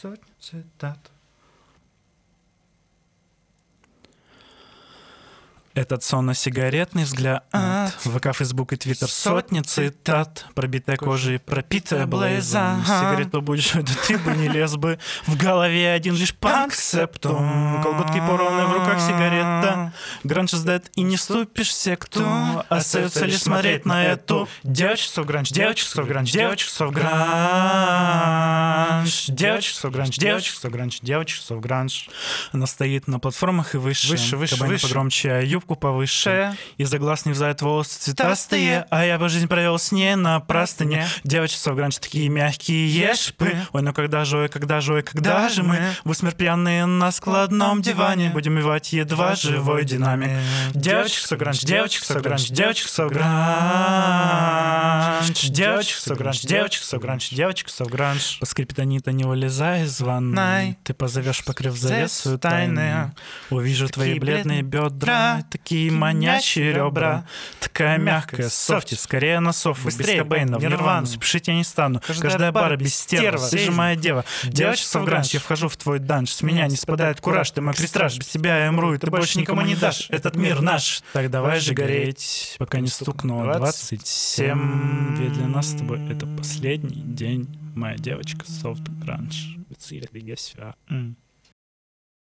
сотни цитат. Этот сонно-сигаретный взгляд ВК, Фейсбук и Твиттер Сотни цитат. Пробитая кожа и пропитая блейза. Сигарету будешь, да ты бы не лез бы В голове. Один лишь панк септум. Колготки порваны, в руках сигарета. Гранж сдает и не ступишь в секту. Остается лишь смотреть на эту. Девочек гранж, девочек гранж, девочек гранж Девочек гранж, девочек. гранж, девочек гранж Она стоит на платформах и выше Выше, выше, выше. погромче, а юбку повыше. Из-за глаз не взают волосы цветастые А я бы жизнь провел с ней на простыне. Девочки гранж такие мягкие шипы Ой, ну когда же, ой, когда же, ой, когда же мы? В усмерть пьяные на складном диване. Будем мивать едва живой динамик. Девочек гранж, девочек гранж, девочек гранж Девочек гранж, девочек гранж, девочек гранж. По скриптонита не вылезай из ванной Ты позовешь покрыв завесу тайны. Увижу твои бледные бедра Такие манящие ребра. Такая мягкая, софти, скорее на софу Без Кобейна, в Нирвану, спешить я не стану. Каждая бара без стерва, ты же моя дева. Девочка гранж, я вхожу в твой данж. С меня не спадает кураж, ты мой пристраж Без тебя я умру, и ты больше никому не дашь. Этот мир наш, так давай же гореть Пока не стукнуло 27 Ведь для нас с тобой это последний день Моя девочка софт гранж. М.